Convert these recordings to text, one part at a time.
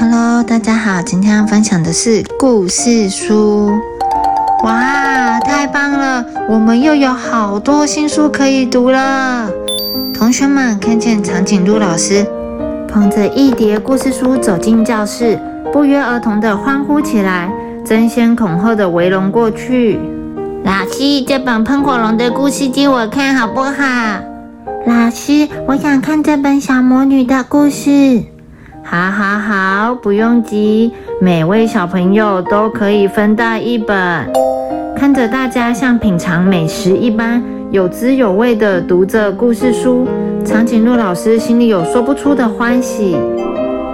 Hello，大家好，今天要分享的是故事书。哇，太棒了！我们又有好多新书可以读了。同学们看见长颈鹿老师捧着一叠故事书走进教室，不约而同的欢呼起来，争先恐后的围拢过去。老师，这本喷火龙的故事借我看好不好？老师，我想看这本小魔女的故事。好，好，好，不用急，每位小朋友都可以分到一本。看着大家像品尝美食一般有滋有味地读着故事书，长颈鹿老师心里有说不出的欢喜。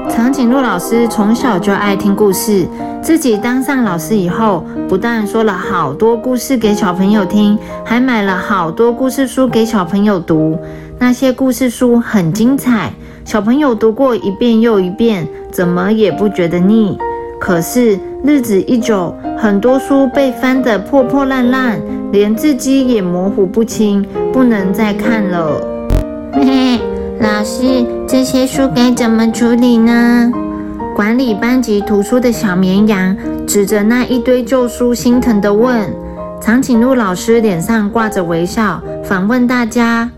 长颈鹿老师从小就爱听故事，自己当上老师以后，不但说了好多故事给小朋友听，还买了好多故事书给小朋友读。那些故事书很精彩。小朋友读过一遍又一遍，怎么也不觉得腻。可是日子一久，很多书被翻得破破烂烂，连字迹也模糊不清，不能再看了。嘿嘿，老师，这些书该怎么处理呢？管理班级图书的小绵羊指着那一堆旧书，心疼地问。长颈鹿老师脸上挂着微笑，反问大家。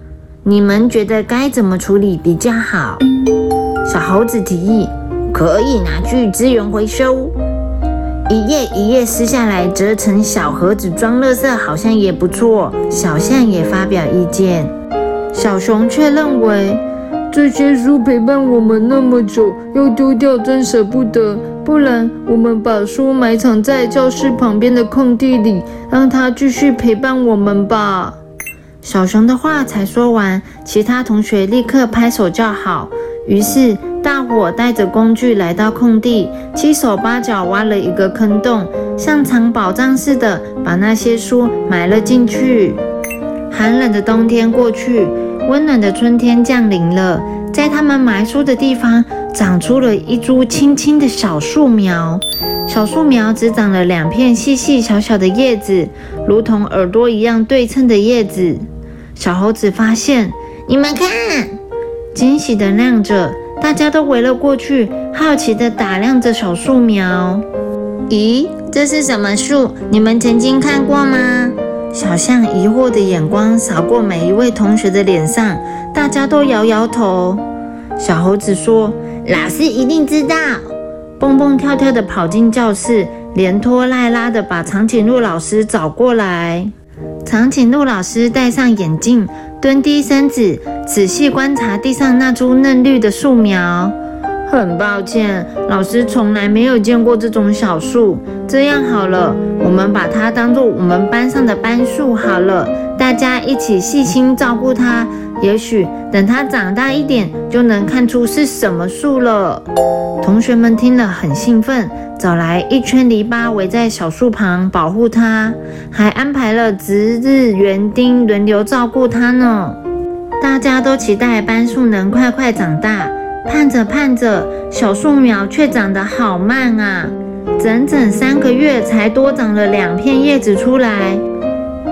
你们觉得该怎么处理比较好？小猴子提议，可以拿去资源回收，一页一页撕下来折成小盒子装垃圾，好像也不错。小象也发表意见，小熊却认为这些书陪伴我们那么久，要丢掉真舍不得。不然，我们把书埋藏在教室旁边的空地里，让它继续陪伴我们吧。小熊的话才说完，其他同学立刻拍手叫好。于是大伙带着工具来到空地，七手八脚挖了一个坑洞，像藏宝藏似的把那些书埋了进去。寒冷的冬天过去，温暖的春天降临了。在他们埋书的地方，长出了一株青青的小树苗。小树苗只长了两片细细小小的叶子，如同耳朵一样对称的叶子。小猴子发现，你们看，惊喜的亮着，大家都围了过去，好奇的打量着小树苗。咦，这是什么树？你们曾经看过吗？小象疑惑的眼光扫过每一位同学的脸上，大家都摇摇头。小猴子说：“老师一定知道。”蹦蹦跳跳的跑进教室，连拖带拉的把长颈鹿老师找过来。长颈鹿老师戴上眼镜，蹲低身子，仔细观察地上那株嫩绿的树苗。很抱歉，老师从来没有见过这种小树。这样好了，我们把它当做我们班上的班树好了，大家一起细心照顾它。也许等它长大一点，就能看出是什么树了。同学们听了很兴奋，找来一圈篱笆围在小树旁保护它，还安排了值日园丁轮流照顾它呢。大家都期待班树能快快长大，盼着盼着，小树苗却长得好慢啊！整整三个月才多长了两片叶子出来。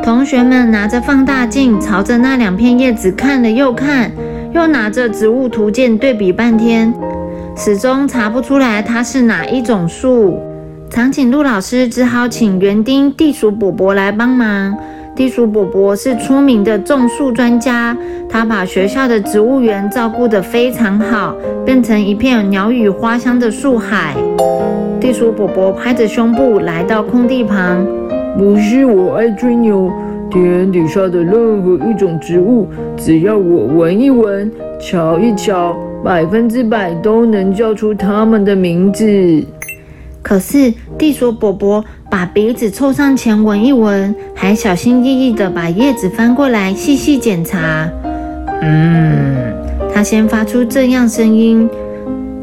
同学们拿着放大镜，朝着那两片叶子看了又看，又拿着植物图鉴对比半天，始终查不出来它是哪一种树。长颈鹿老师只好请园丁地鼠伯伯来帮忙。地鼠伯伯是出名的种树专家，他把学校的植物园照顾得非常好，变成一片鸟语花香的树海。地鼠伯伯拍着胸部来到空地旁。不是我爱吹牛，天底下的任何一种植物，只要我闻一闻、瞧一瞧，百分之百都能叫出它们的名字。可是地鼠伯伯把鼻子凑上前闻一闻，还小心翼翼地把叶子翻过来细细检查。嗯，他先发出这样声音，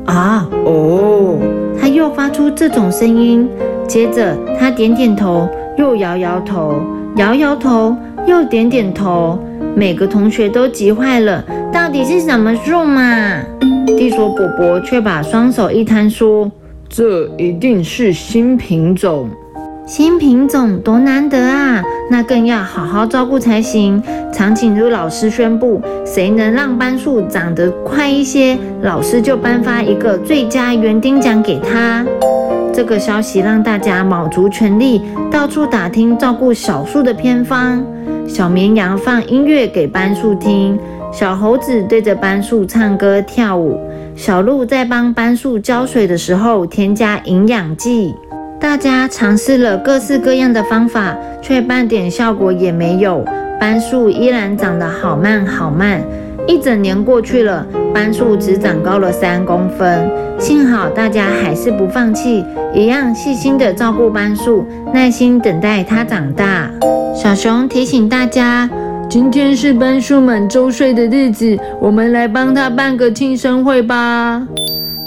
啊哦，他又发出这种声音，接着他点点头。又摇摇头，摇摇头，又点点头。每个同学都急坏了，到底是什么树嘛？地鼠伯伯却把双手一摊，说：“这一定是新品种。”新品种多难得啊，那更要好好照顾才行。长颈鹿老师宣布，谁能让班树长得快一些，老师就颁发一个最佳园丁奖给他。这个消息让大家卯足全力，到处打听照顾小树的偏方。小绵羊放音乐给班树听，小猴子对着班树唱歌跳舞，小鹿在帮班树浇水的时候添加营养剂。大家尝试了各式各样的方法，却半点效果也没有。斑树依然长得好慢好慢，一整年过去了，斑树只长高了三公分。幸好大家还是不放弃，一样细心的照顾斑树，耐心等待它长大。小熊提醒大家，今天是斑树满周岁的日子，我们来帮它办个庆生会吧。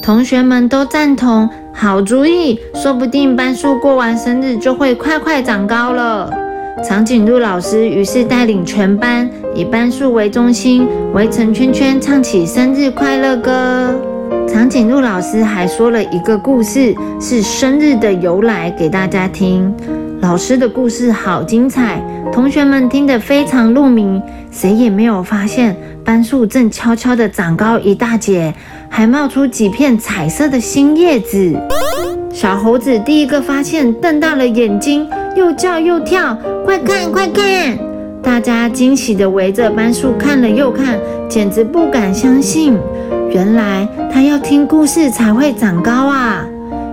同学们都赞同。好主意，说不定班树过完生日就会快快长高了。长颈鹿老师于是带领全班以班树为中心围成圈圈，唱起生日快乐歌。长颈鹿老师还说了一个故事，是生日的由来给大家听。老师的故事好精彩，同学们听得非常入迷，谁也没有发现班树正悄悄地长高一大截。还冒出几片彩色的新叶子，小猴子第一个发现，瞪大了眼睛，又叫又跳，快看快看！大家惊喜地围着班树看了又看，简直不敢相信，原来它要听故事才会长高啊！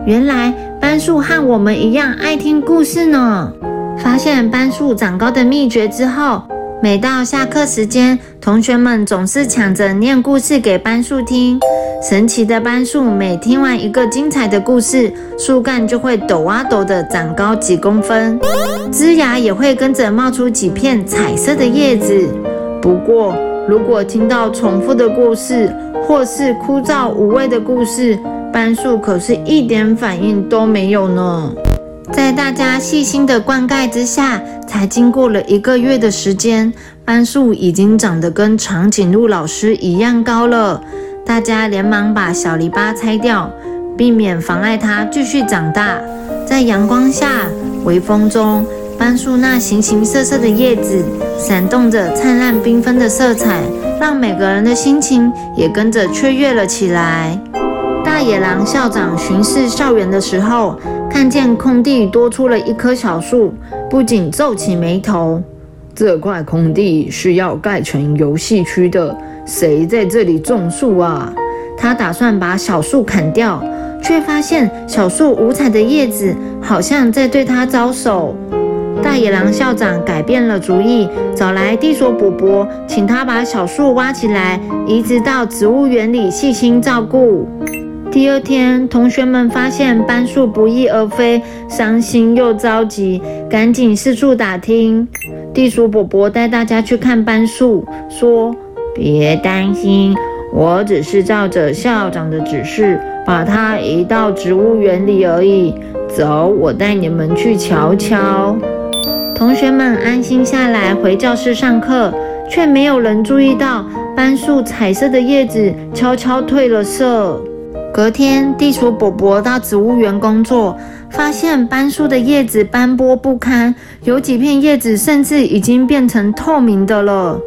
原来班树和我们一样爱听故事呢。发现班树长高的秘诀之后。每到下课时间，同学们总是抢着念故事给班树听。神奇的班树每听完一个精彩的故事，树干就会抖啊抖的长高几公分，枝芽也会跟着冒出几片彩色的叶子。不过，如果听到重复的故事或是枯燥无味的故事，班树可是一点反应都没有呢。在大家细心的灌溉之下，才经过了一个月的时间，斑树已经长得跟长颈鹿老师一样高了。大家连忙把小篱笆拆掉，避免妨碍它继续长大。在阳光下、微风中，斑树那形形色色的叶子闪动着灿烂缤纷的色彩，让每个人的心情也跟着雀跃了起来。大野狼校长巡视校园的时候。看见空地多出了一棵小树，不仅皱起眉头。这块空地是要盖成游戏区的，谁在这里种树啊？他打算把小树砍掉，却发现小树五彩的叶子好像在对他招手。大野狼校长改变了主意，找来地鼠伯伯，请他把小树挖起来，移植到植物园里细心照顾。第二天，同学们发现斑树不翼而飞，伤心又着急，赶紧四处打听。地鼠伯伯带大家去看斑树，说：“别担心，我只是照着校长的指示，把它移到植物园里而已。走，我带你们去瞧瞧。”同学们安心下来，回教室上课，却没有人注意到斑树彩色的叶子悄悄褪了色。隔天，地鼠伯伯到植物园工作，发现斑树的叶子斑驳不堪，有几片叶子甚至已经变成透明的了。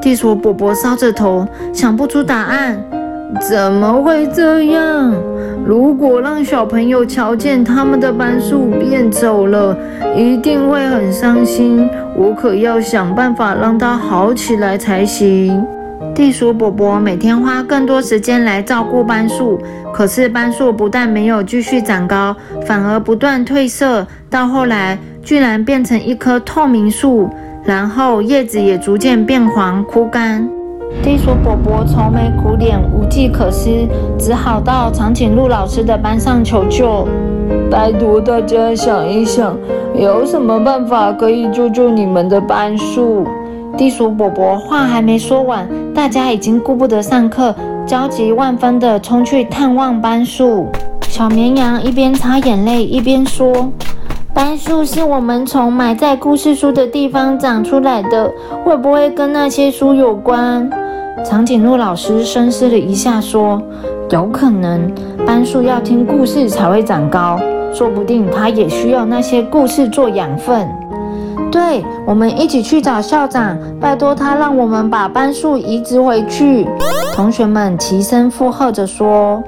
地鼠伯伯搔着头，想不出答案。怎么会这样？如果让小朋友瞧见他们的斑树变走了，一定会很伤心。我可要想办法让它好起来才行。地鼠伯伯每天花更多时间来照顾斑树，可是斑树不但没有继续长高，反而不断褪色，到后来居然变成一棵透明树，然后叶子也逐渐变黄枯干。地鼠伯伯愁眉苦脸，无计可施，只好到长颈鹿老师的班上求救。拜托大家想一想，有什么办法可以救救你们的班树？地鼠伯伯话还没说完，大家已经顾不得上课，焦急万分地冲去探望班树。小绵羊一边擦眼泪一边说：“斑树是我们从埋在故事书的地方长出来的，会不会跟那些书有关？”长颈鹿老师深思了一下说：“有可能，斑树要听故事才会长高。说不定它也需要那些故事做养分。对，我们一起去找校长，拜托他让我们把班树移植回去。同学们齐声附和着说。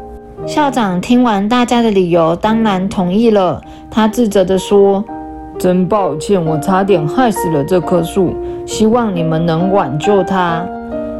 校长听完大家的理由，当然同意了。他自责地说：“真抱歉，我差点害死了这棵树，希望你们能挽救它。”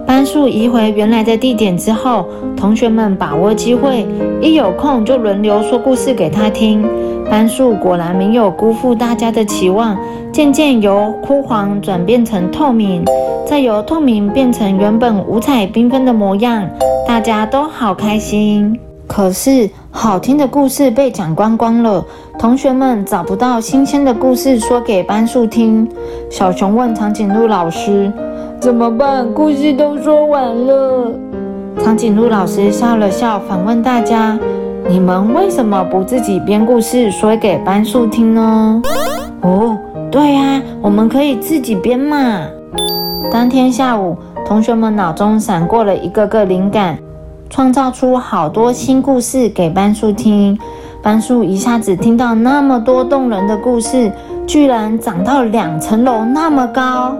班树移回原来的地点之后，同学们把握机会，一有空就轮流说故事给他听。班树果然没有辜负大家的期望，渐渐由枯黄转变成透明，再由透明变成原本五彩缤纷的模样，大家都好开心。可是好听的故事被讲光光了，同学们找不到新鲜的故事说给班树听。小熊问长颈鹿老师。怎么办？故事都说完了。长颈鹿老师笑了笑，反问大家：“你们为什么不自己编故事说给班树听呢？”哦，对呀，我们可以自己编嘛。当天下午，同学们脑中闪过了一个个灵感，创造出好多新故事给班树听。班树一下子听到那么多动人的故事，居然长到两层楼那么高。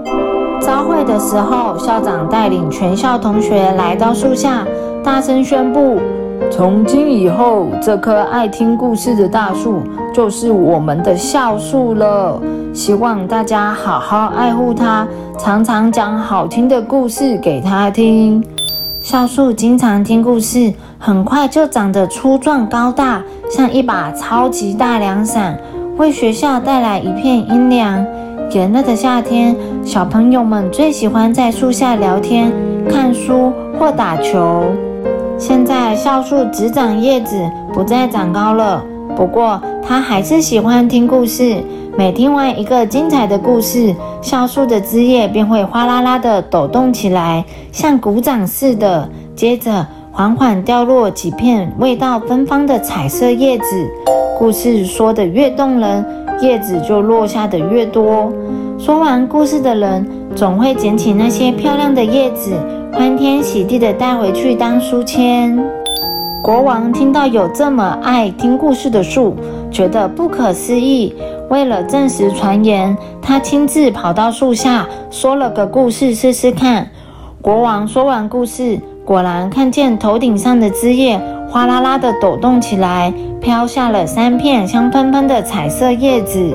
朝会的时候，校长带领全校同学来到树下，大声宣布：从今以后，这棵爱听故事的大树就是我们的校树了。希望大家好好爱护它，常常讲好听的故事给它听。校树经常听故事，很快就长得粗壮高大，像一把超级大凉伞，为学校带来一片阴凉。炎热的夏天，小朋友们最喜欢在树下聊天、看书或打球。现在校树只长叶子，不再长高了。不过，他还是喜欢听故事。每听完一个精彩的故事，橡树的枝叶便会哗啦啦地抖动起来，像鼓掌似的。接着，缓缓掉落几片味道芬芳的彩色叶子。故事说得越动人。叶子就落下的越多。说完故事的人总会捡起那些漂亮的叶子，欢天喜地地带回去当书签。国王听到有这么爱听故事的树，觉得不可思议。为了证实传言，他亲自跑到树下说了个故事试试看。国王说完故事，果然看见头顶上的枝叶。哗啦啦的抖动起来，飘下了三片香喷喷的彩色叶子。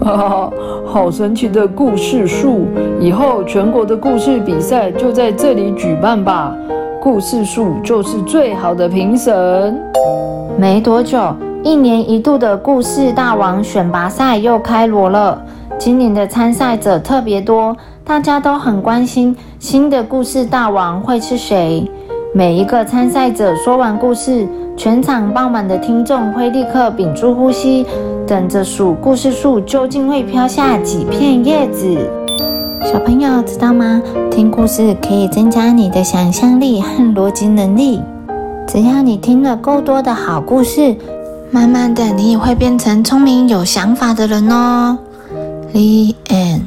哈哈，好神奇的故事树！以后全国的故事比赛就在这里举办吧。故事树就是最好的评审。没多久，一年一度的故事大王选拔赛又开锣了。今年的参赛者特别多，大家都很关心新的故事大王会是谁。每一个参赛者说完故事，全场爆满的听众会立刻屏住呼吸，等着数故事树究竟会飘下几片叶子。小朋友知道吗？听故事可以增加你的想象力和逻辑能力。只要你听了够多的好故事，慢慢的你也会变成聪明有想法的人哦。The end。